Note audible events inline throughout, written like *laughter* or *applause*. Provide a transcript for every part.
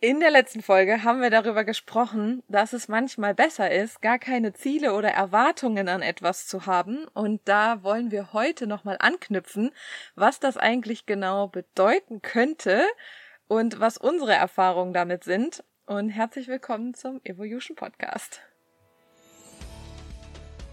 In der letzten Folge haben wir darüber gesprochen, dass es manchmal besser ist, gar keine Ziele oder Erwartungen an etwas zu haben. Und da wollen wir heute nochmal anknüpfen, was das eigentlich genau bedeuten könnte und was unsere Erfahrungen damit sind. Und herzlich willkommen zum Evolution Podcast.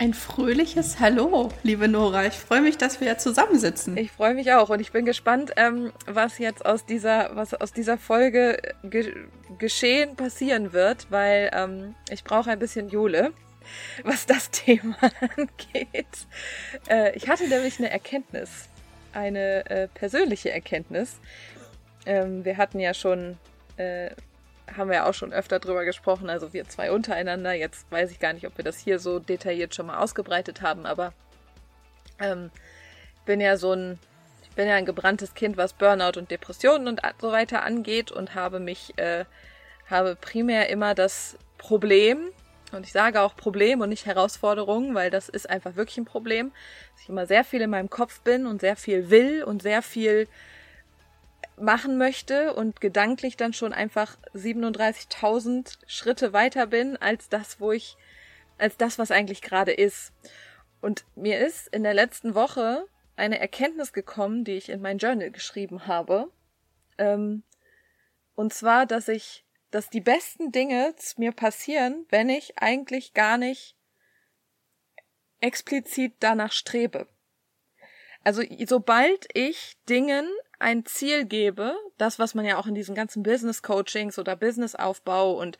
Ein fröhliches Hallo, liebe Nora. Ich freue mich, dass wir zusammensitzen. Ich freue mich auch und ich bin gespannt, ähm, was jetzt aus dieser, was aus dieser Folge ge geschehen passieren wird, weil ähm, ich brauche ein bisschen Jule, was das *laughs* Thema angeht. Äh, ich hatte nämlich eine Erkenntnis, eine äh, persönliche Erkenntnis. Ähm, wir hatten ja schon äh, haben wir ja auch schon öfter drüber gesprochen, also wir zwei untereinander. Jetzt weiß ich gar nicht, ob wir das hier so detailliert schon mal ausgebreitet haben, aber ähm, bin ja so ein, ich bin ja ein gebranntes Kind, was Burnout und Depressionen und so weiter angeht und habe mich, äh, habe primär immer das Problem, und ich sage auch Problem und nicht Herausforderung, weil das ist einfach wirklich ein Problem, dass ich immer sehr viel in meinem Kopf bin und sehr viel will und sehr viel machen möchte und gedanklich dann schon einfach 37.000 Schritte weiter bin als das, wo ich, als das, was eigentlich gerade ist. Und mir ist in der letzten Woche eine Erkenntnis gekommen, die ich in mein Journal geschrieben habe. Ähm, und zwar, dass ich, dass die besten Dinge mir passieren, wenn ich eigentlich gar nicht explizit danach strebe. Also sobald ich Dingen ein Ziel gebe, das, was man ja auch in diesen ganzen Business-Coachings oder Business-Aufbau und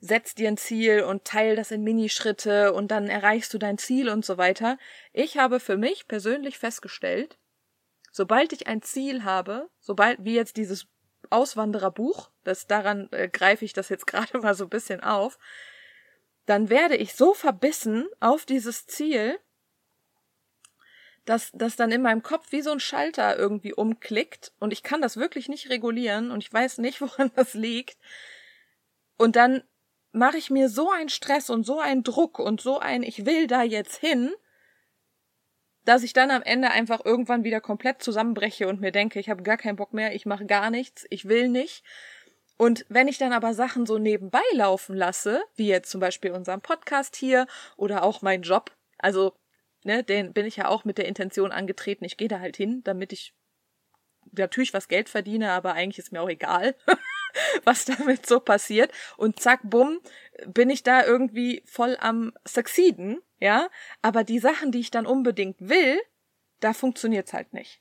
setz dir ein Ziel und teil das in Minischritte und dann erreichst du dein Ziel und so weiter. Ich habe für mich persönlich festgestellt, sobald ich ein Ziel habe, sobald, wie jetzt dieses Auswandererbuch, das daran äh, greife ich das jetzt *laughs* gerade mal so ein bisschen auf, dann werde ich so verbissen auf dieses Ziel, dass das dann in meinem Kopf wie so ein Schalter irgendwie umklickt und ich kann das wirklich nicht regulieren und ich weiß nicht, *laughs* woran das liegt. Und dann mache ich mir so einen Stress und so einen Druck und so ein ich will da jetzt hin, dass ich dann am Ende einfach irgendwann wieder komplett zusammenbreche und mir denke, ich habe gar keinen Bock mehr, ich mache gar nichts, ich will nicht. Und wenn ich dann aber Sachen so nebenbei laufen lasse, wie jetzt zum Beispiel unseren Podcast hier oder auch mein Job, also ne, den bin ich ja auch mit der Intention angetreten, ich gehe da halt hin, damit ich natürlich was Geld verdiene, aber eigentlich ist mir auch egal, *laughs* was damit so passiert. Und zack, bumm, bin ich da irgendwie voll am Succeeden, ja. Aber die Sachen, die ich dann unbedingt will, da funktioniert's halt nicht.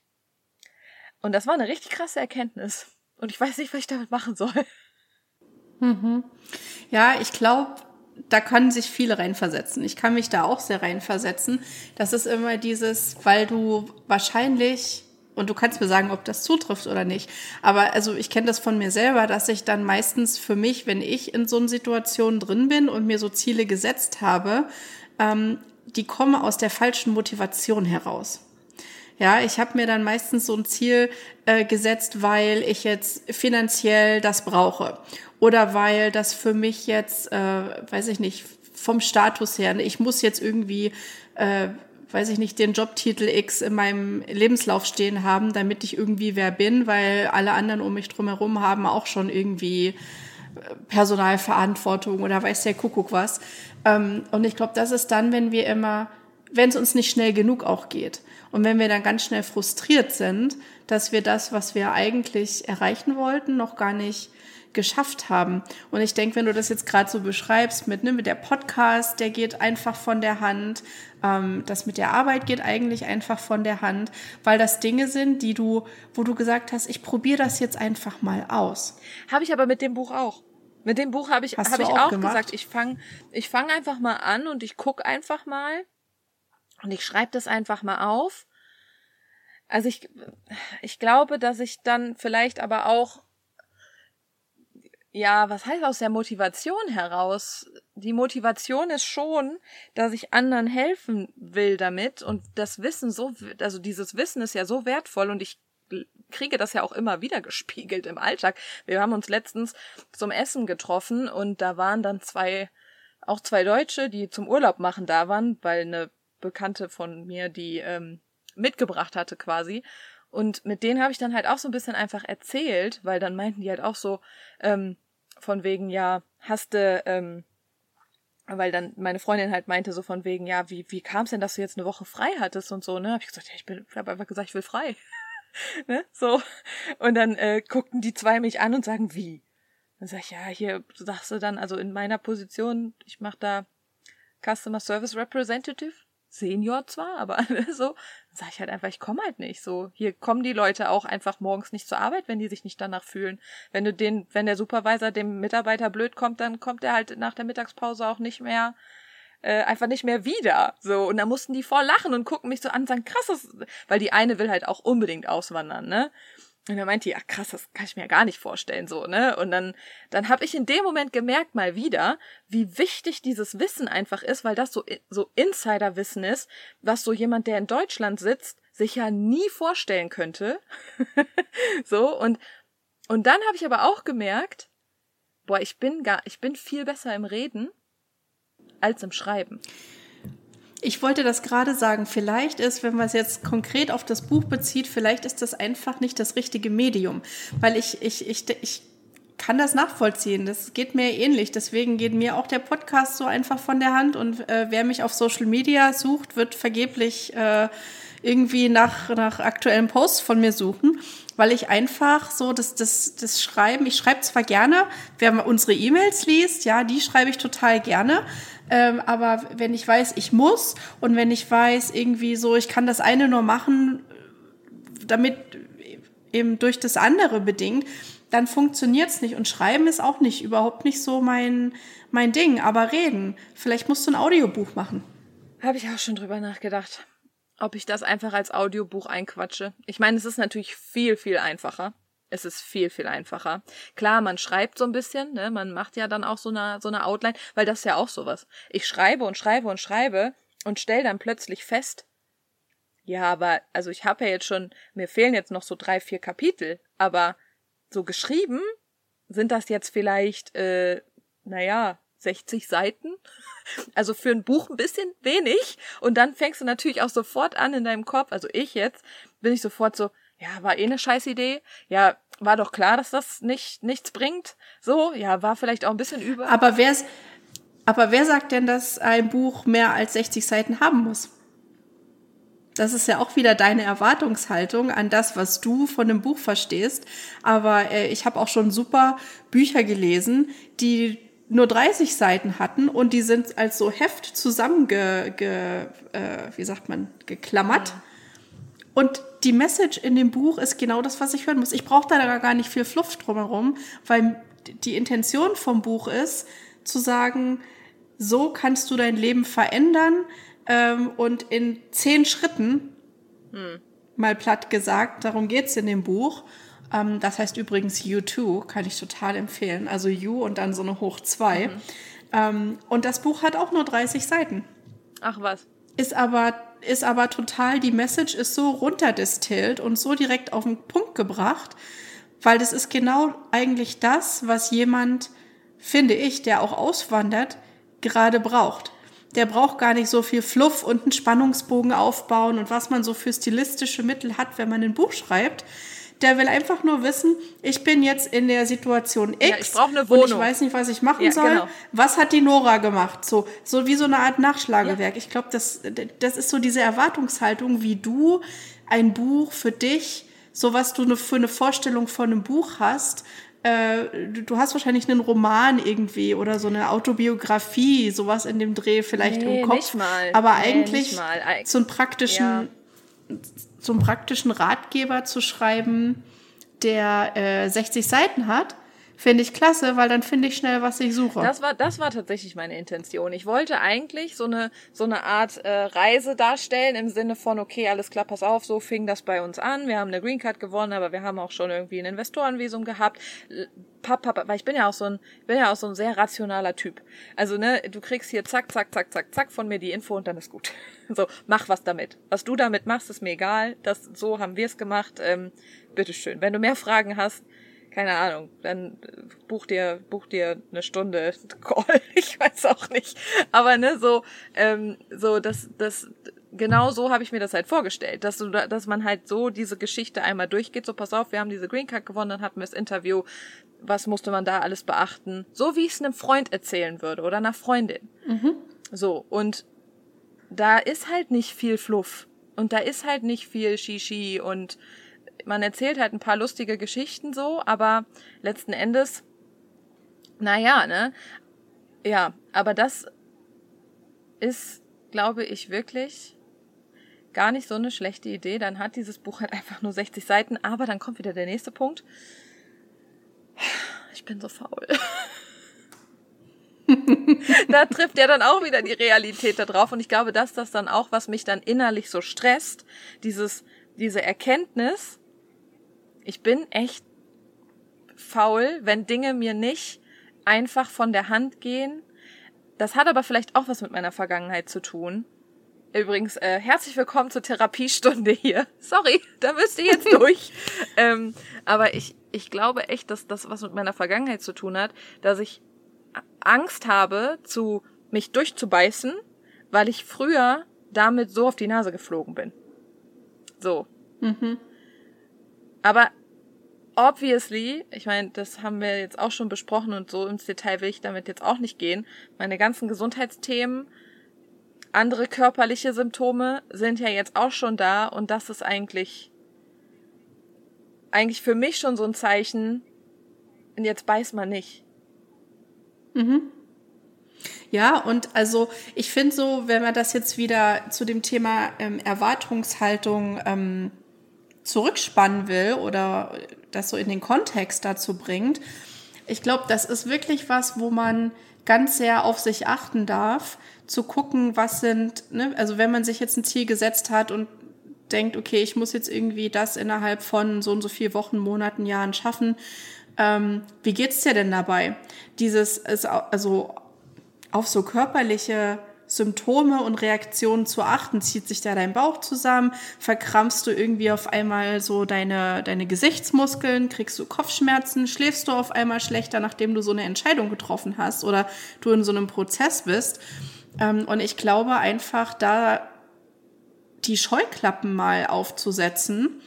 Und das war eine richtig krasse Erkenntnis. Und ich weiß nicht, was ich damit machen soll. Mhm. Ja, ich glaube, da können sich viele reinversetzen. Ich kann mich da auch sehr reinversetzen. Das ist immer dieses, weil du wahrscheinlich und du kannst mir sagen, ob das zutrifft oder nicht. Aber also ich kenne das von mir selber, dass ich dann meistens für mich, wenn ich in so einer Situation drin bin und mir so Ziele gesetzt habe, ähm, die kommen aus der falschen Motivation heraus. Ja, ich habe mir dann meistens so ein Ziel äh, gesetzt, weil ich jetzt finanziell das brauche oder weil das für mich jetzt, äh, weiß ich nicht, vom Status her, ich muss jetzt irgendwie, äh, weiß ich nicht, den Jobtitel X in meinem Lebenslauf stehen haben, damit ich irgendwie wer bin, weil alle anderen um mich drumherum haben auch schon irgendwie äh, Personalverantwortung oder weiß der Kuckuck was. Ähm, und ich glaube, das ist dann, wenn wir immer wenn es uns nicht schnell genug auch geht. Und wenn wir dann ganz schnell frustriert sind, dass wir das, was wir eigentlich erreichen wollten, noch gar nicht geschafft haben. Und ich denke, wenn du das jetzt gerade so beschreibst mit, ne, mit der Podcast, der geht einfach von der Hand, ähm, das mit der Arbeit geht eigentlich einfach von der Hand, weil das Dinge sind, die du, wo du gesagt hast, ich probiere das jetzt einfach mal aus. Habe ich aber mit dem Buch auch. Mit dem Buch habe ich, hab ich auch, auch gesagt, ich fange ich fang einfach mal an und ich guck einfach mal und ich schreibe das einfach mal auf. Also ich, ich glaube, dass ich dann vielleicht aber auch ja, was heißt aus der Motivation heraus? Die Motivation ist schon, dass ich anderen helfen will damit und das Wissen so, also dieses Wissen ist ja so wertvoll und ich kriege das ja auch immer wieder gespiegelt im Alltag. Wir haben uns letztens zum Essen getroffen und da waren dann zwei, auch zwei Deutsche, die zum Urlaub machen da waren, weil eine Bekannte von mir die ähm, mitgebracht hatte quasi. Und mit denen habe ich dann halt auch so ein bisschen einfach erzählt, weil dann meinten die halt auch so, ähm, von wegen, ja, hast du, ähm, weil dann meine Freundin halt meinte so von wegen, ja, wie, wie kam es denn, dass du jetzt eine Woche frei hattest und so, ne? Hab ich gesagt, ja, ich bin, ich habe einfach gesagt, ich will frei. *laughs* ne? So. Und dann äh, guckten die zwei mich an und sagen, wie? Dann sag ich, ja, hier sagst du dann, also in meiner Position, ich mach da Customer Service Representative, Senior zwar, aber *laughs* so, sage ich halt einfach, ich komme halt nicht. So, hier kommen die Leute auch einfach morgens nicht zur Arbeit, wenn die sich nicht danach fühlen. Wenn du den, wenn der Supervisor dem Mitarbeiter blöd kommt, dann kommt er halt nach der Mittagspause auch nicht mehr, äh, einfach nicht mehr wieder. So, und da mussten die voll lachen und gucken mich so an und sagen, krass, das, weil die eine will halt auch unbedingt auswandern, ne? Und er meinte, ja krass, das kann ich mir gar nicht vorstellen, so, ne? Und dann, dann habe ich in dem Moment gemerkt mal wieder, wie wichtig dieses Wissen einfach ist, weil das so, so Insiderwissen ist, was so jemand, der in Deutschland sitzt, sich ja nie vorstellen könnte. *laughs* so, und, und dann habe ich aber auch gemerkt, boah, ich bin gar, ich bin viel besser im Reden als im Schreiben. Ich wollte das gerade sagen. Vielleicht ist, wenn man es jetzt konkret auf das Buch bezieht, vielleicht ist das einfach nicht das richtige Medium. Weil ich, ich, ich, ich kann das nachvollziehen. Das geht mir ähnlich. Deswegen geht mir auch der Podcast so einfach von der Hand. Und äh, wer mich auf Social Media sucht, wird vergeblich äh, irgendwie nach, nach aktuellen Posts von mir suchen, weil ich einfach so das, das, das Schreiben, ich schreibe zwar gerne, wer unsere E-Mails liest, ja, die schreibe ich total gerne, ähm, aber wenn ich weiß, ich muss und wenn ich weiß, irgendwie so, ich kann das eine nur machen, damit eben durch das andere bedingt, dann funktioniert's nicht. Und Schreiben ist auch nicht, überhaupt nicht so mein, mein Ding. Aber reden, vielleicht musst du ein Audiobuch machen. Habe ich auch schon drüber nachgedacht, ob ich das einfach als Audiobuch einquatsche. Ich meine, es ist natürlich viel, viel einfacher. Es ist viel, viel einfacher. Klar, man schreibt so ein bisschen, ne? Man macht ja dann auch so eine, so eine Outline, weil das ist ja auch sowas. Ich schreibe und schreibe und schreibe und stell dann plötzlich fest, ja, aber, also ich habe ja jetzt schon, mir fehlen jetzt noch so drei, vier Kapitel, aber so geschrieben sind das jetzt vielleicht, äh, naja, 60 Seiten. *laughs* Also für ein Buch ein bisschen wenig. Und dann fängst du natürlich auch sofort an in deinem Kopf, also ich jetzt, bin ich sofort so, ja, war eh eine scheiß Idee. Ja, war doch klar, dass das nicht, nichts bringt. So, ja, war vielleicht auch ein bisschen über. Aber wer, aber wer sagt denn, dass ein Buch mehr als 60 Seiten haben muss? Das ist ja auch wieder deine Erwartungshaltung an das, was du von dem Buch verstehst. Aber äh, ich habe auch schon super Bücher gelesen, die nur 30 Seiten hatten und die sind als so Heft zusammenge, ge, äh, wie sagt man, geklammert. Und die Message in dem Buch ist genau das, was ich hören muss. Ich brauche da gar nicht viel Fluff drumherum, weil die Intention vom Buch ist, zu sagen, so kannst du dein Leben verändern ähm, und in zehn Schritten, hm. mal platt gesagt, darum geht's in dem Buch. Ähm, das heißt übrigens You2, kann ich total empfehlen. Also You und dann so eine Hoch 2. Mhm. Ähm, und das Buch hat auch nur 30 Seiten. Ach was. Ist aber ist aber total, die Message ist so runterdestillt und so direkt auf den Punkt gebracht, weil das ist genau eigentlich das, was jemand, finde ich, der auch auswandert, gerade braucht. Der braucht gar nicht so viel Fluff und einen Spannungsbogen aufbauen und was man so für stilistische Mittel hat, wenn man ein Buch schreibt. Der will einfach nur wissen, ich bin jetzt in der Situation X Ja, ich brauche eine Wohnung. und ich weiß nicht, was ich machen Ja, soll. genau. Was hat die Nora gemacht? So, so wie so eine Art Nachschlagewerk. Ich glaube, das, das ist so diese Erwartungshaltung, wie du ein Buch für dich, so was du ne- für eine Vorstellung von einem Buch hast. Äh, du- hast wahrscheinlich einen Roman irgendwie oder so eine Autobiografie, sowas in dem Dreh vielleicht Nee, im Kopf. nicht mal. Aber Nee, eigentlich nicht mal. So einen praktischen, Ja. So einen praktischen Ratgeber zu schreiben, der äh, 60 Seiten hat, finde ich klasse, weil dann finde ich schnell, was ich suche. Das war, das war tatsächlich meine Intention. Ich wollte eigentlich so eine, so eine Art äh, Reise darstellen im Sinne von, okay, alles klar, pass auf, so fing das bei uns an. Wir haben eine Green Card gewonnen, aber wir haben auch schon irgendwie ein Investorenvisum gehabt. Papp, papp, weil ich bin ja auch so ein, bin ja auch so ein sehr rationaler Typ. Also, ne, du kriegst hier zack, zack, zack, zack, zack von mir die Info und dann ist gut. *laughs* So, mach was damit. Was du damit machst, ist mir egal. Das, so haben wir es gemacht. Ähm, bitteschön. Wenn du mehr Fragen hast, keine Ahnung, dann äh, buch dir, buch dir eine Stunde *laughs* Call, ich weiß auch nicht. Aber ne, so, ähm, so, das, das, genau so habe ich mir das halt vorgestellt, dass du, da- dass man halt so diese Geschichte einmal durchgeht, so pass auf, wir haben diese Green Card gewonnen, dann hatten wir das Interview, was musste man da alles beachten? So wie ich es einem Freund erzählen würde oder einer Freundin. So, und da ist halt nicht viel Fluff. Und da ist halt nicht viel Shishi und man erzählt halt ein paar lustige Geschichten so, aber letzten Endes, naja, ne? Ja, aber das ist, glaube ich, wirklich gar nicht so eine schlechte Idee. Dann hat dieses Buch halt einfach nur 60 Seiten, aber dann kommt wieder der nächste Punkt. Ich bin so faul. *laughs* da trifft ja dann auch wieder die Realität da drauf. Und ich glaube, dass das dann auch, was mich dann innerlich so stresst, dieses, diese Erkenntnis, ich bin echt faul, wenn Dinge mir nicht einfach von der Hand gehen. Das hat aber vielleicht auch was mit meiner Vergangenheit zu tun. Übrigens, äh, herzlich willkommen zur Therapiestunde hier. *laughs* Sorry, da müsst ihr jetzt *laughs* durch. ähm, aber ich, ich glaube echt, dass das was mit meiner Vergangenheit zu tun hat, dass ich Angst habe, zu mich durchzubeißen, weil ich früher damit so auf die Nase geflogen bin. So. Aber obviously, ich meine, das haben wir jetzt auch schon besprochen und so ins Detail will ich damit jetzt auch nicht gehen. Meine ganzen Gesundheitsthemen, andere körperliche Symptome sind ja jetzt auch schon da und das ist eigentlich eigentlich für mich schon so ein Zeichen, und jetzt beiß mal nicht. Ja, und also ich finde so, wenn man das jetzt wieder zu dem Thema ähm, Erwartungshaltung ähm, zurückspannen will oder das so in den Kontext dazu bringt, ich glaube, das ist wirklich was, wo man ganz sehr auf sich achten darf, zu gucken, was sind, ne, also wenn man sich jetzt ein Ziel gesetzt hat und denkt, okay, ich muss jetzt irgendwie das innerhalb von so und so vier Wochen, Monaten, Jahren schaffen, ähm, wie geht's dir denn dabei? Dieses, also auf so körperliche Symptome und Reaktionen zu achten. Zieht sich da dein Bauch zusammen? Verkrampfst du irgendwie auf einmal so deine, deine Gesichtsmuskeln? Kriegst du Kopfschmerzen? Schläfst du auf einmal schlechter, nachdem du so eine Entscheidung getroffen hast oder du in so einem Prozess bist? Ähm, und ich glaube einfach, da die Scheuklappen mal aufzusetzen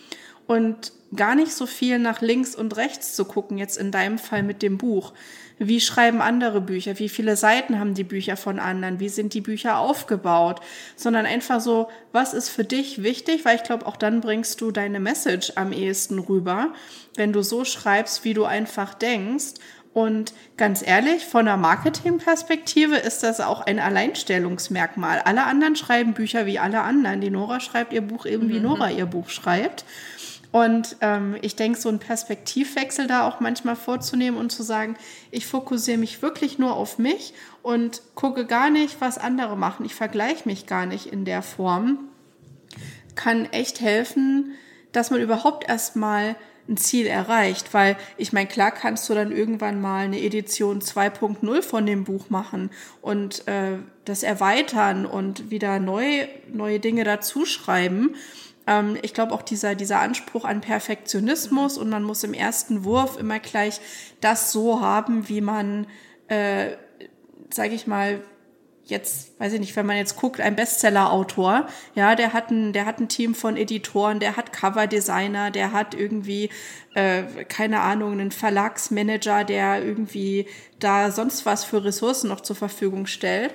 und gar nicht so viel nach links und rechts zu gucken, jetzt in deinem Fall mit dem Buch. Wie schreiben andere Bücher? Wie viele Seiten haben die Bücher von anderen? Wie sind die Bücher aufgebaut? Sondern einfach so, was ist für dich wichtig? Weil ich glaube, auch dann bringst du deine Message am ehesten rüber, wenn du so schreibst, wie du einfach denkst. Und ganz ehrlich, von der Marketingperspektive ist das auch ein Alleinstellungsmerkmal. Alle anderen schreiben Bücher wie alle anderen. Die Nora schreibt ihr Buch eben, wie Nora ihr Buch schreibt. Und ähm, ich denke, so einen Perspektivwechsel da auch manchmal vorzunehmen und zu sagen, ich fokussiere mich wirklich nur auf mich und gucke gar nicht, was andere machen. Ich vergleiche mich gar nicht in der Form, kann echt helfen, dass man überhaupt erstmal ein Ziel erreicht, weil ich meine, klar kannst du dann irgendwann mal eine Edition 2.0 von dem Buch machen und äh, das erweitern und wieder neu, neue Dinge dazuschreiben. Ähm, ich glaube auch dieser, dieser Anspruch an Perfektionismus und man muss im ersten Wurf immer gleich das so haben, wie man, äh, sage ich mal, jetzt, weiß ich nicht, wenn man jetzt guckt, ein Bestseller-Autor, ja, der hat ein, der hat ein Team von Editoren, der hat Coverdesigner, der hat irgendwie, äh, keine Ahnung, einen Verlagsmanager, der irgendwie da sonst was für Ressourcen noch zur Verfügung stellt.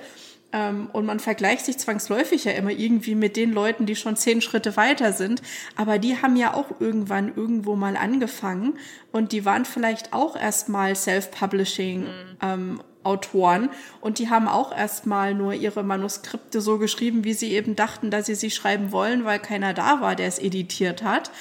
Ähm, und man vergleicht sich zwangsläufig ja immer irgendwie mit den Leuten, die schon zehn Schritte weiter sind. Aber die haben ja auch irgendwann irgendwo mal angefangen und die waren vielleicht auch erstmal Self-Publishing mhm. ähm, Autoren und die haben auch erstmal nur ihre Manuskripte so geschrieben, wie sie eben dachten, dass sie sie schreiben wollen, weil keiner da war, der es editiert hat.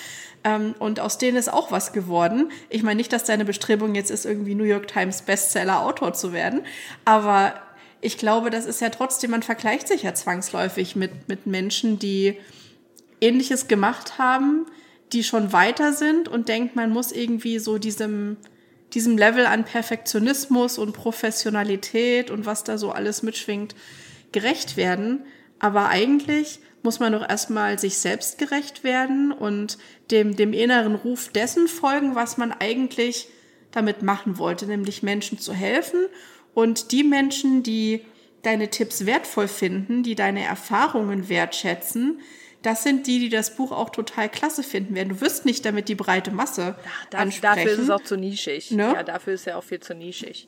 Ähm, und aus denen ist auch was geworden. Ich meine nicht, dass deine Bestrebung jetzt ist, irgendwie New York Times Bestseller Autor zu werden, aber ich glaube, das ist ja trotzdem, man vergleicht sich ja zwangsläufig mit, mit Menschen, die ähnliches gemacht haben, die schon weiter sind und denkt, man muss irgendwie so diesem diesem Level an Perfektionismus und Professionalität und was da so alles mitschwingt, gerecht werden. Aber eigentlich muss man doch erstmal sich selbst gerecht werden und dem, dem inneren Ruf dessen folgen, was man eigentlich damit machen wollte, nämlich Menschen zu helfen und die Menschen, die deine Tipps wertvoll finden, die deine Erfahrungen wertschätzen, das sind die, die das Buch auch total klasse finden werden. Du wirst nicht damit die breite Masse da, ansprechen. Dafür ist es auch zu nischig. Ne? Ja, dafür ist ja auch viel zu nischig.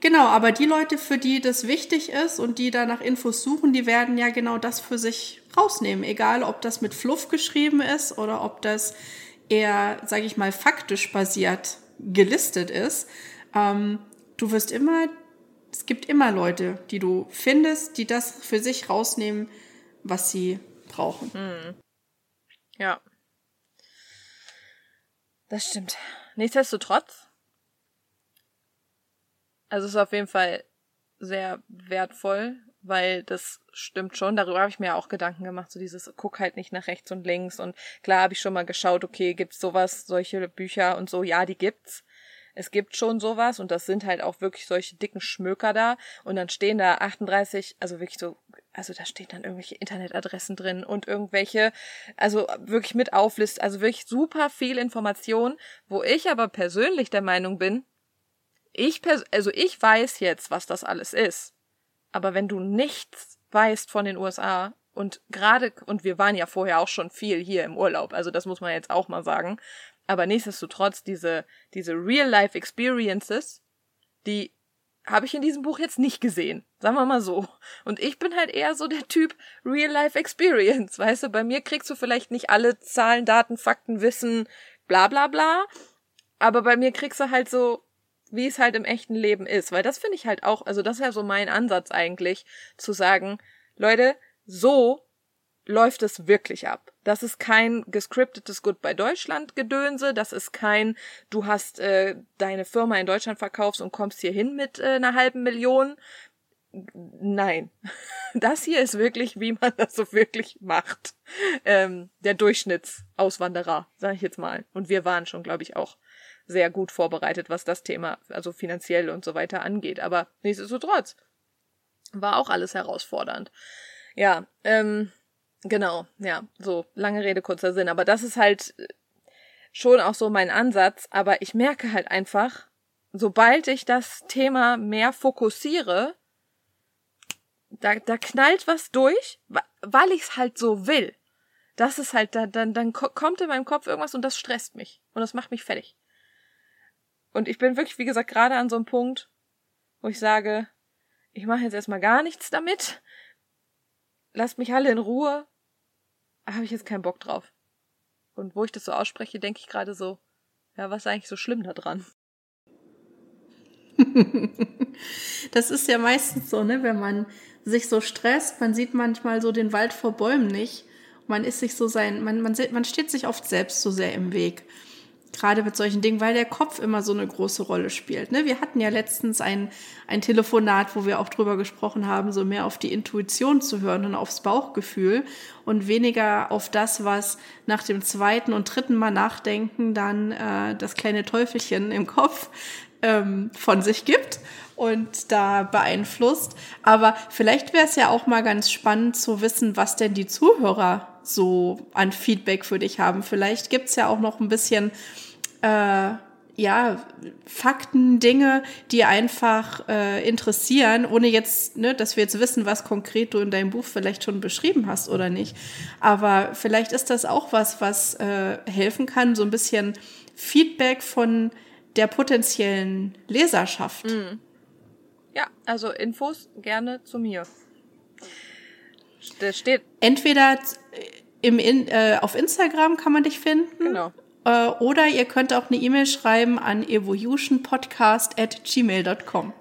Genau, aber die Leute, für die das wichtig ist und die da nach Infos suchen, die werden ja genau das für sich rausnehmen. Egal, ob das mit Fluff geschrieben ist oder ob das eher, sage ich mal, faktisch basiert gelistet ist. Ähm, du wirst immer, es gibt immer Leute, die du findest, die das für sich rausnehmen, was sie brauchen. Hm. Ja. Das stimmt. Nichtsdestotrotz. Also es ist auf jeden Fall sehr wertvoll, weil das stimmt schon. Darüber habe ich mir auch Gedanken gemacht, so dieses guck halt nicht nach rechts und links und klar habe ich schon mal geschaut, okay, gibt's sowas, solche Bücher und so, ja, die gibt's. Es gibt schon sowas und das sind halt auch wirklich solche dicken Schmöker da und dann stehen da 38, also wirklich so also da stehen dann irgendwelche Internetadressen drin und irgendwelche, also wirklich mit Auflist, also wirklich super viel Information, wo ich aber persönlich der Meinung bin, ich pers also ich weiß jetzt, was das alles ist. Aber wenn du nichts weißt von den USA und gerade, und wir waren ja vorher auch schon viel hier im Urlaub, also das muss man jetzt auch mal sagen, aber nichtsdestotrotz diese, diese Real-Life-Experiences, die habe ich in diesem Buch jetzt nicht gesehen. Sagen wir mal so. Und ich bin halt eher so der Typ Real-Life Experience. Weißt du, bei mir kriegst du vielleicht nicht alle Zahlen, Daten, Fakten, Wissen, bla bla bla. Aber bei mir kriegst du halt so, wie es halt im echten Leben ist. Weil das finde ich halt auch, also das ist ja so mein Ansatz eigentlich, zu sagen, Leute, so läuft es wirklich ab. Das ist kein gescriptetes Goodbye Deutschland Gedönse, das ist kein du hast äh, deine Firma in Deutschland verkaufst und kommst hier hin mit äh, einer halben Million. Nein, *laughs* das hier ist wirklich, wie man das so wirklich macht. Ähm, der Durchschnittsauswanderer, sage ich jetzt mal. Und wir waren schon, glaube ich, auch sehr gut vorbereitet, was das Thema, also finanziell und so weiter angeht. Aber nichtsdestotrotz war auch alles herausfordernd. Ja, ähm, Genau, ja, so lange Rede, kurzer Sinn. Aber das ist halt äh, schon auch so mein Ansatz. Aber ich merke halt einfach, sobald ich das Thema mehr fokussiere, da, da knallt was durch, weil ich es halt so will. Das ist halt, dann, dann, dann kommt in meinem Kopf irgendwas und das stresst mich. Und das macht mich fertig. Und ich bin wirklich, wie gesagt, gerade an so einem Punkt, wo ich sage, ich mache jetzt erstmal gar nichts damit. Lasst mich alle in Ruhe habe ich jetzt keinen Bock drauf. Und wo ich das so ausspreche, denke ich gerade so, ja, was ist eigentlich so schlimm da dran? *laughs* das ist ja meistens so, ne, wenn man sich so stresst, man sieht manchmal so den Wald vor Bäumen nicht. Man ist sich so sein, man, man, man steht sich oft selbst so sehr im Weg gerade mit solchen Dingen, weil der Kopf immer so eine große Rolle spielt. Ne? Wir hatten ja letztens ein, ein Telefonat, wo wir auch drüber gesprochen haben, so mehr auf die Intuition zu hören und aufs Bauchgefühl und weniger auf das, was nach dem zweiten und dritten Mal nachdenken dann äh, das kleine Teufelchen im Kopf ähm, von sich gibt und da beeinflusst. Aber vielleicht wäre es ja auch mal ganz spannend zu wissen, was denn die Zuhörer so an Feedback für dich haben. Vielleicht gibt's ja auch noch ein bisschen äh, ja, Fakten, Dinge, die einfach äh, interessieren, ohne jetzt, ne, dass wir jetzt wissen, was konkret du in deinem Buch vielleicht schon beschrieben hast oder nicht. Aber vielleicht ist das auch was, was äh, helfen kann, so ein bisschen Feedback von der potenziellen Leserschaft. Mhm. Ja, also Infos gerne zu mir. Das steht. Entweder im, in, äh, auf Instagram kann man dich finden. Genau. Äh, oder ihr könnt auch eine E-Mail schreiben an evolutionpodcast at gmail.com.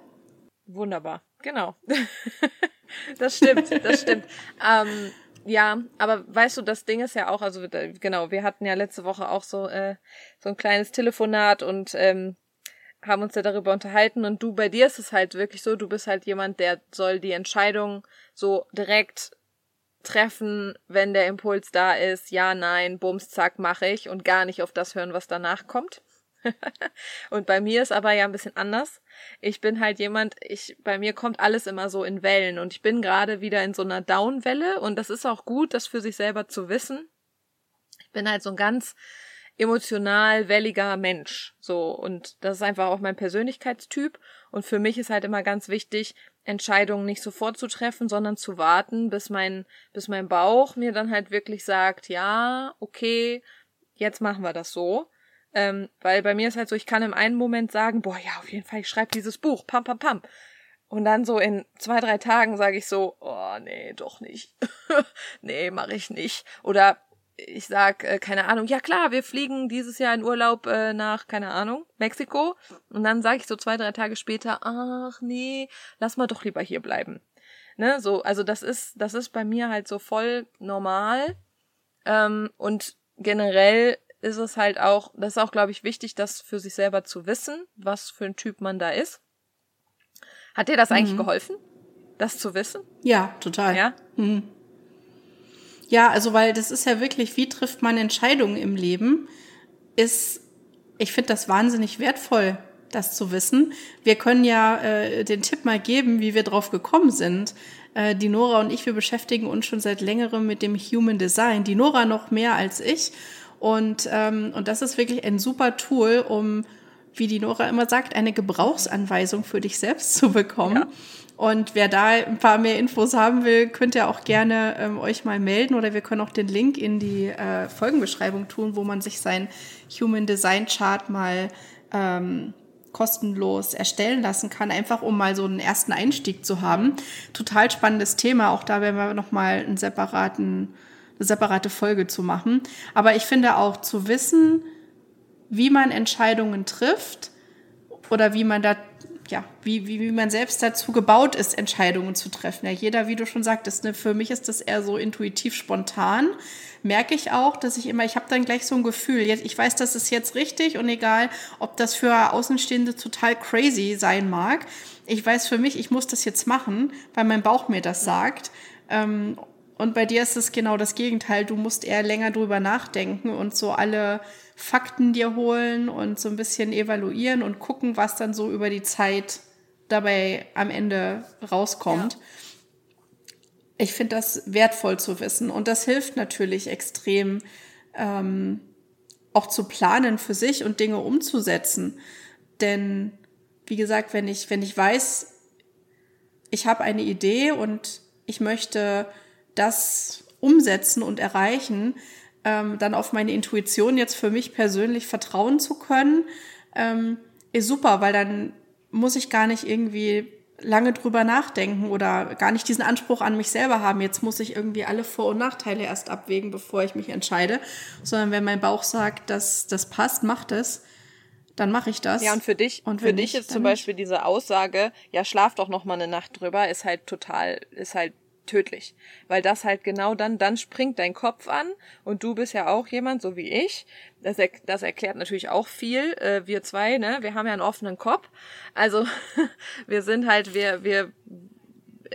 Wunderbar, genau. *laughs* das stimmt, das stimmt. Ähm, ja, aber weißt du, das Ding ist ja auch, also genau, wir hatten ja letzte Woche auch so, äh, so ein kleines Telefonat und ähm, haben uns ja darüber unterhalten und du, bei dir ist es halt wirklich so, du bist halt jemand, der soll die Entscheidung so direkt treffen, wenn der Impuls da ist, ja, nein, bums, zack, mache ich und gar nicht auf das hören, was danach kommt. *laughs* und bei mir ist aber ja ein bisschen anders. Ich bin halt jemand, ich, bei mir kommt alles immer so in Wellen und ich bin gerade wieder in so einer Downwelle und das ist auch gut, das für sich selber zu wissen. Ich bin halt so ein ganz emotional welliger Mensch, so und das ist einfach auch mein Persönlichkeitstyp und für mich ist halt immer ganz wichtig, Entscheidungen nicht sofort zu treffen, sondern zu warten, bis mein, bis mein Bauch mir dann halt wirklich sagt, ja, okay, jetzt machen wir das so. Ähm, weil bei mir ist halt so, ich kann im einen Moment sagen, boah, ja, auf jeden Fall, ich schreibe dieses Buch, pam, pam, pam. Und dann so in zwei, drei Tagen sage ich so, oh, nee, doch nicht. *laughs* nee, mache ich nicht. Oder ich sag, äh, keine Ahnung, ja klar, wir fliegen dieses Jahr in Urlaub äh, nach, keine Ahnung, Mexiko. Und dann sage ich so zwei, drei Tage später, ach nee, lass mal doch lieber hier bleiben. Ne, so, also das ist, das ist bei mir halt so voll normal. Ähm, und generell ist es halt auch, das ist auch, glaube ich, wichtig, das für sich selber zu wissen, was für ein Typ man da ist. Hat dir das mhm. eigentlich geholfen, das zu wissen? Ja, total. Ja. Mhm. Ja, also weil das ist ja wirklich, wie trifft man Entscheidungen im Leben, ist, ich finde das wahnsinnig wertvoll, das zu wissen. Wir können ja äh, den Tipp mal geben, wie wir drauf gekommen sind. Äh, die Nora und ich, wir beschäftigen uns schon seit längerem mit dem Human Design. Die Nora noch mehr als ich. Und, ähm, und das ist wirklich ein super Tool, um, wie die Nora immer sagt, eine Gebrauchsanweisung für dich selbst zu bekommen. Ja. Und wer da ein paar mehr Infos haben will, könnt ihr auch gerne ähm, euch mal melden oder wir können auch den Link in die äh, Folgenbeschreibung tun, wo man sich sein Human Design Chart mal ähm, kostenlos erstellen lassen kann, einfach um mal so einen ersten Einstieg zu haben. Total spannendes Thema, auch da werden wir nochmal einen separaten, eine separate Folge zu machen. Aber ich finde auch zu wissen, wie man Entscheidungen trifft oder wie man da ja, wie, wie, wie man selbst dazu gebaut ist, Entscheidungen zu treffen. Ja, jeder, wie du schon sagtest, ne, für mich ist das eher so intuitiv spontan. Merke ich auch, dass ich immer, ich habe dann gleich so ein Gefühl, jetzt, ich weiß, das ist jetzt richtig und egal, ob das für Außenstehende total crazy sein mag. Ich weiß für mich, ich muss das jetzt machen, weil mein Bauch mir das sagt. Ähm, und bei dir ist es genau das Gegenteil. Du musst eher länger drüber nachdenken und so alle Fakten dir holen und so ein bisschen evaluieren und gucken, was dann so über die Zeit dabei am Ende rauskommt. Ja. Ich finde das wertvoll zu wissen und das hilft natürlich extrem, ähm, auch zu planen für sich und Dinge umzusetzen. Denn wie gesagt, wenn ich, wenn ich weiß, ich habe eine Idee und ich möchte das umsetzen und erreichen, ähm, dann auf meine Intuition jetzt für mich persönlich vertrauen zu können, ähm, ist super, weil dann muss ich gar nicht irgendwie lange drüber nachdenken oder gar nicht diesen Anspruch an mich selber haben. Jetzt muss ich irgendwie alle Vor- und Nachteile erst abwägen, bevor ich mich entscheide, sondern wenn mein Bauch sagt, dass das passt, macht es, dann mache ich das. Ja, und für dich, und für dich ist zum Beispiel diese Aussage, ja, schlaf doch noch mal eine Nacht drüber, ist halt total, ist halt tödlich. Weil das halt genau dann, dann springt dein Kopf an und du bist ja auch jemand, so wie ich. Das, er, das erklärt natürlich auch viel. Äh, wir zwei, ne, wir haben ja einen offenen Kopf. Also *laughs* wir sind halt, wir, wir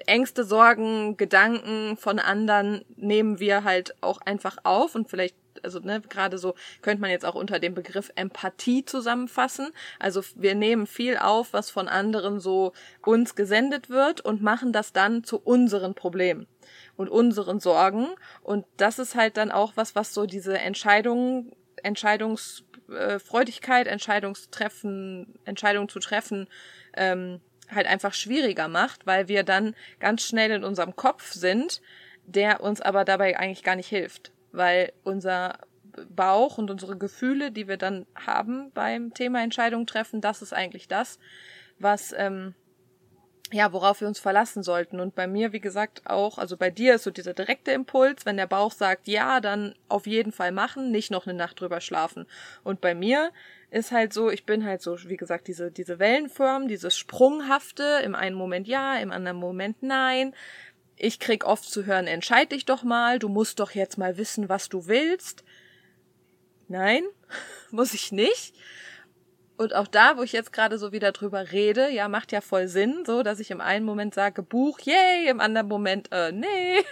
Ängste, Sorgen, Gedanken von anderen nehmen wir halt auch einfach auf und vielleicht also ne, gerade so könnte man jetzt auch unter dem Begriff Empathie zusammenfassen. Also wir nehmen viel auf, was von anderen so uns gesendet wird und machen das dann zu unseren Problemen und unseren Sorgen. Und das ist halt dann auch was, was so diese Entscheidungen, Entscheidungs äh, Entscheidungstreffen, Entscheidungen zu treffen, ähm, halt einfach schwieriger macht, weil wir dann ganz schnell in unserem Kopf sind, der uns aber dabei eigentlich gar nicht hilft, weil unser Bauch und unsere Gefühle, die wir dann haben beim Thema Entscheidung treffen, das ist eigentlich das, was ähm, ja, worauf wir uns verlassen sollten. Und bei mir, wie gesagt, auch, also bei dir ist so dieser direkte Impuls, wenn der Bauch sagt, ja, dann auf jeden Fall machen, nicht noch eine Nacht drüber schlafen. Und bei mir ist halt so, ich bin halt so, wie gesagt, diese, diese Wellenform, dieses Sprunghafte, im einen Moment ja, im anderen Moment nein. Ich krieg oft zu hören, entscheid dich doch mal, du musst doch jetzt mal wissen, was du willst. Nein, *laughs* muss ich nicht. Und auch da, wo ich jetzt gerade so wieder drüber rede, ja, macht ja voll Sinn, so, dass ich im einen Moment sage, Buch, yay, im anderen Moment, äh, nee.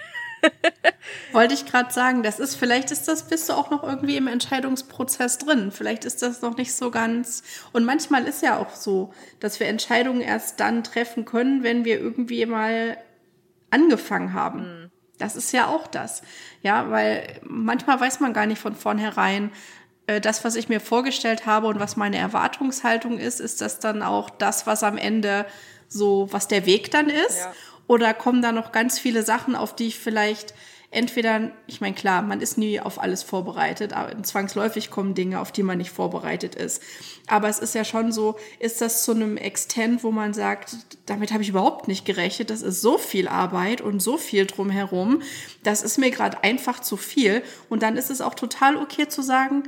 *laughs* Wollte ich gerade sagen, das ist, vielleicht ist das, bist du auch noch irgendwie im Entscheidungsprozess drin. Vielleicht ist das noch nicht so ganz. Und manchmal ist ja auch so, dass wir Entscheidungen erst dann treffen können, wenn wir irgendwie mal angefangen haben. Mhm. Das ist ja auch das. Ja, weil manchmal weiß man gar nicht von vornherein, äh, das, was ich mir vorgestellt habe und was meine Erwartungshaltung ist, ist das dann auch das, was am Ende so, was der Weg dann ist? Ja. Oder kommen da noch ganz viele Sachen, auf die ich vielleicht entweder, ich meine, klar, man ist nie auf alles vorbereitet, aber zwangsläufig kommen Dinge, auf die man nicht vorbereitet ist. Aber es ist ja schon so, ist das zu einem Extent, wo man sagt, damit habe ich überhaupt nicht gerechnet, das ist so viel Arbeit und so viel drumherum, das ist mir gerade einfach zu viel. Und dann ist es auch total okay zu sagen,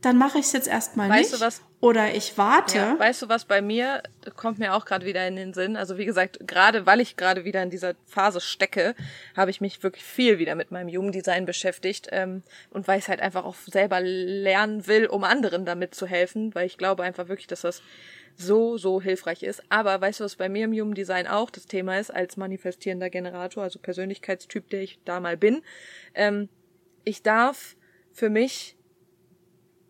dann mache ich es jetzt erstmal weißt nicht. Du was? Oder ich warte. Ja, weißt du was bei mir kommt mir auch gerade wieder in den Sinn. Also wie gesagt, gerade weil ich gerade wieder in dieser Phase stecke, habe ich mich wirklich viel wieder mit meinem Jugenddesign beschäftigt ähm, und weil ich halt einfach auch selber lernen will, um anderen damit zu helfen, weil ich glaube einfach wirklich, dass das so, so hilfreich ist. Aber weißt du, was bei mir im Human Design auch das Thema ist, als manifestierender Generator, also Persönlichkeitstyp, der ich da mal bin? Ähm, ich darf für mich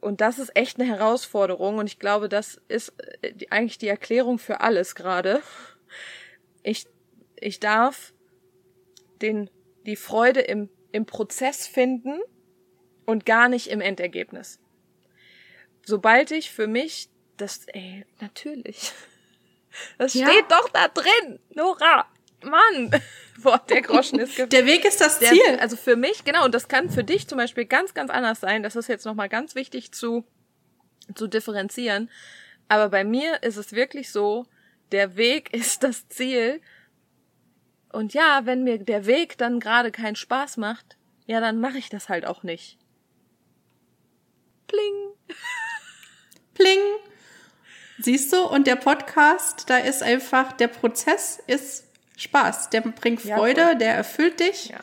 und das ist echt eine Herausforderung und ich glaube, das ist äh, eigentlich die Erklärung für alles gerade. Ich, ich darf den, die Freude im, im Prozess finden und gar nicht im Endergebnis. Sobald ich für mich das, ey, natürlich. Das ja. steht doch da drin, Nora. Mann, *laughs* boah, der Groschen ist Der Weg ist das Ziel. Der, also für mich, genau, und das kann für dich zum Beispiel ganz, ganz anders sein. Das ist jetzt nochmal ganz wichtig zu, zu differenzieren. Aber bei mir ist es wirklich so, der Weg *laughs* ist das Ziel. Und ja, wenn mir der Weg dann gerade keinen Spaß macht, ja, dann mache ich das halt auch nicht. Pling. *laughs* Pling. Siehst du, und der Podcast, da ist einfach, der Prozess ist Spaß, der bringt Freude, ja, der erfüllt dich. Ja.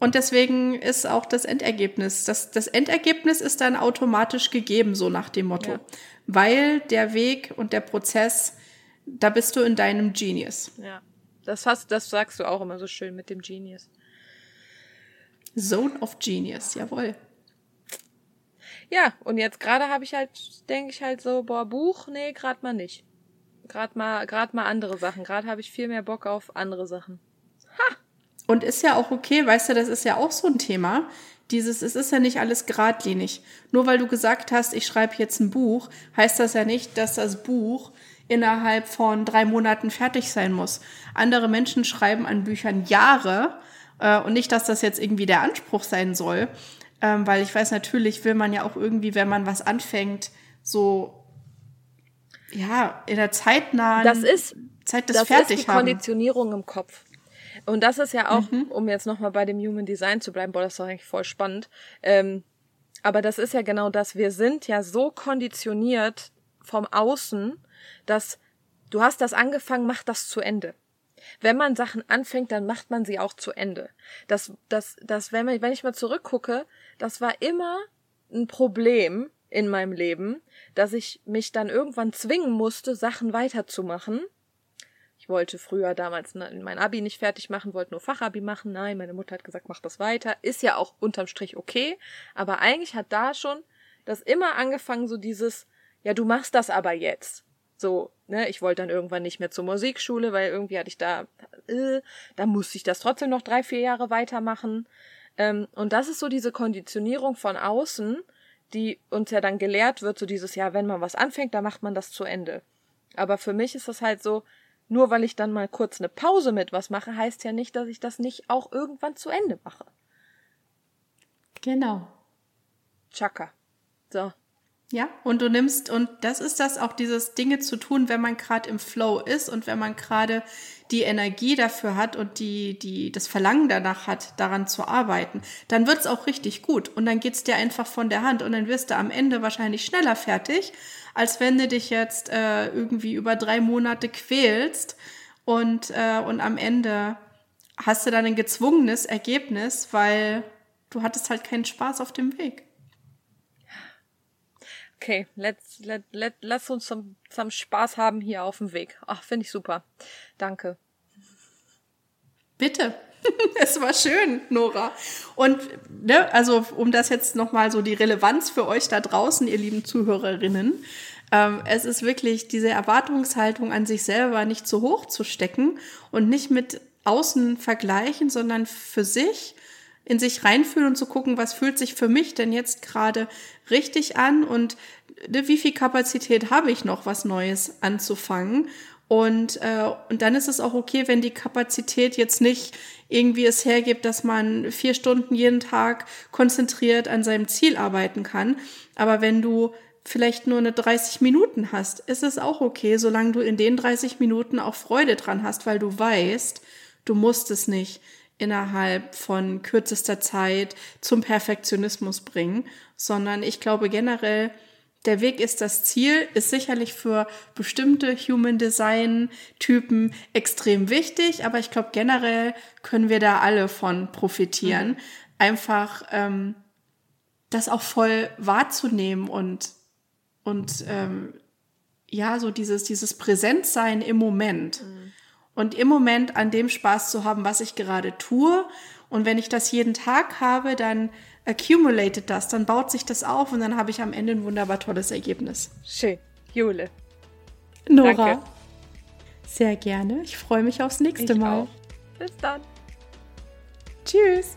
Und deswegen ist auch das Endergebnis, das, das Endergebnis ist dann automatisch gegeben, so nach dem Motto. Ja. Weil der Weg und der Prozess, da bist du in deinem Genius. Ja. Das, hast, das sagst du auch immer so schön mit dem Genius. Zone of Genius, jawohl. Ja, und jetzt gerade habe ich halt, denke ich halt so, boah, Buch, nee, gerade mal nicht. Gerade mal, gerade mal andere Sachen. Gerade habe ich viel mehr Bock auf andere Sachen. Ha! Und ist ja auch okay, weißt du, das ist ja auch so ein Thema. Dieses, es ist ja nicht alles geradlinig. Nur weil du gesagt hast, ich schreibe jetzt ein Buch, heißt das ja nicht, dass das Buch innerhalb von drei Monaten fertig sein muss. Andere Menschen schreiben an Büchern Jahre äh, und nicht, dass das jetzt irgendwie der Anspruch sein soll, ähm, weil ich weiß, natürlich will man ja auch irgendwie, wenn man was anfängt, so ja, in der zeitnahen das ist, Zeit des das fertig ist die. Konditionierung im Kopf. Und das ist ja auch, mhm. um jetzt nochmal bei dem Human Design zu bleiben, boah, das ist doch eigentlich voll spannend. Ähm, aber das ist ja genau das. Wir sind ja so konditioniert vom Außen, dass du hast das angefangen, mach das zu Ende. Wenn man Sachen anfängt, dann macht man sie auch zu Ende. Das, das, das, wenn, man, wenn ich mal zurückgucke, das war immer ein Problem, in meinem Leben, dass ich mich dann irgendwann zwingen musste, Sachen weiterzumachen. Ich wollte früher damals mein Abi nicht fertig machen, wollte nur Fachabi machen. Nein, meine Mutter hat gesagt, mach das weiter. Ist ja auch unterm Strich okay. Aber eigentlich hat da schon das immer angefangen, so dieses, ja, du machst das aber jetzt. So, ne, ich wollte dann irgendwann nicht mehr zur Musikschule, weil irgendwie hatte ich da, äh, da musste ich das trotzdem noch drei, vier Jahre weitermachen. Ähm, und das ist so diese Konditionierung von außen, die uns ja dann gelehrt wird, so dieses Jahr, wenn man was anfängt, dann macht man das zu Ende. Aber für mich ist das halt so, nur weil ich dann mal kurz eine Pause mit was mache, heißt ja nicht, dass ich das nicht auch irgendwann zu Ende mache. Genau. Chaka. So. Ja, und du nimmst, und das ist das auch, dieses Dinge zu tun, wenn man gerade im Flow ist und wenn man gerade die Energie dafür hat und die, die, das Verlangen danach hat, daran zu arbeiten, dann wird's auch richtig gut. Und dann geht's dir einfach von der Hand und dann wirst du am Ende wahrscheinlich schneller fertig, als wenn du dich jetzt äh, irgendwie über drei Monate quälst und, äh, und am Ende hast du dann ein gezwungenes Ergebnis, weil du hattest halt keinen Spaß auf dem Weg. Okay, let's, let, let, lass uns zum, zum Spaß haben hier auf dem Weg. Ach, finde ich super. Danke. Bitte. *laughs* es war schön, Nora. Und ne, also um das jetzt nochmal so die Relevanz für euch da draußen, ihr lieben Zuhörerinnen, ähm, es ist wirklich diese Erwartungshaltung an sich selber nicht zu hoch zu stecken und nicht mit außen vergleichen, sondern für sich in sich reinfühlen und zu gucken, was fühlt sich für mich denn jetzt gerade richtig an und ne, wie viel Kapazität habe ich noch, was Neues anzufangen. Und, äh, und dann ist es auch okay, wenn die Kapazität jetzt nicht irgendwie es hergibt, dass man vier Stunden jeden Tag konzentriert an seinem Ziel arbeiten kann. Aber wenn du vielleicht nur eine 30 Minuten hast, ist es auch okay, solange du in den 30 Minuten auch Freude dran hast, weil du weißt, du musst es nicht innerhalb von kürzester Zeit zum Perfektionismus bringen, sondern ich glaube generell, der Weg ist das Ziel, ist sicherlich für bestimmte Human Design Typen extrem wichtig, aber ich glaube generell können wir da alle von profitieren. Mhm. Einfach ähm, das auch voll wahrzunehmen und und ähm, ja so dieses dieses Präsentsein im Moment. Mhm und im Moment an dem Spaß zu haben, was ich gerade tue. Und wenn ich das jeden Tag habe, dann accumulated das, dann baut sich das auf und dann habe ich am Ende ein wunderbar tolles Ergebnis. Schön. Jule. Nora. Danke. Sehr gerne. Ich freue mich aufs nächste ich Mal. Auch. Bis dann. Tschüss.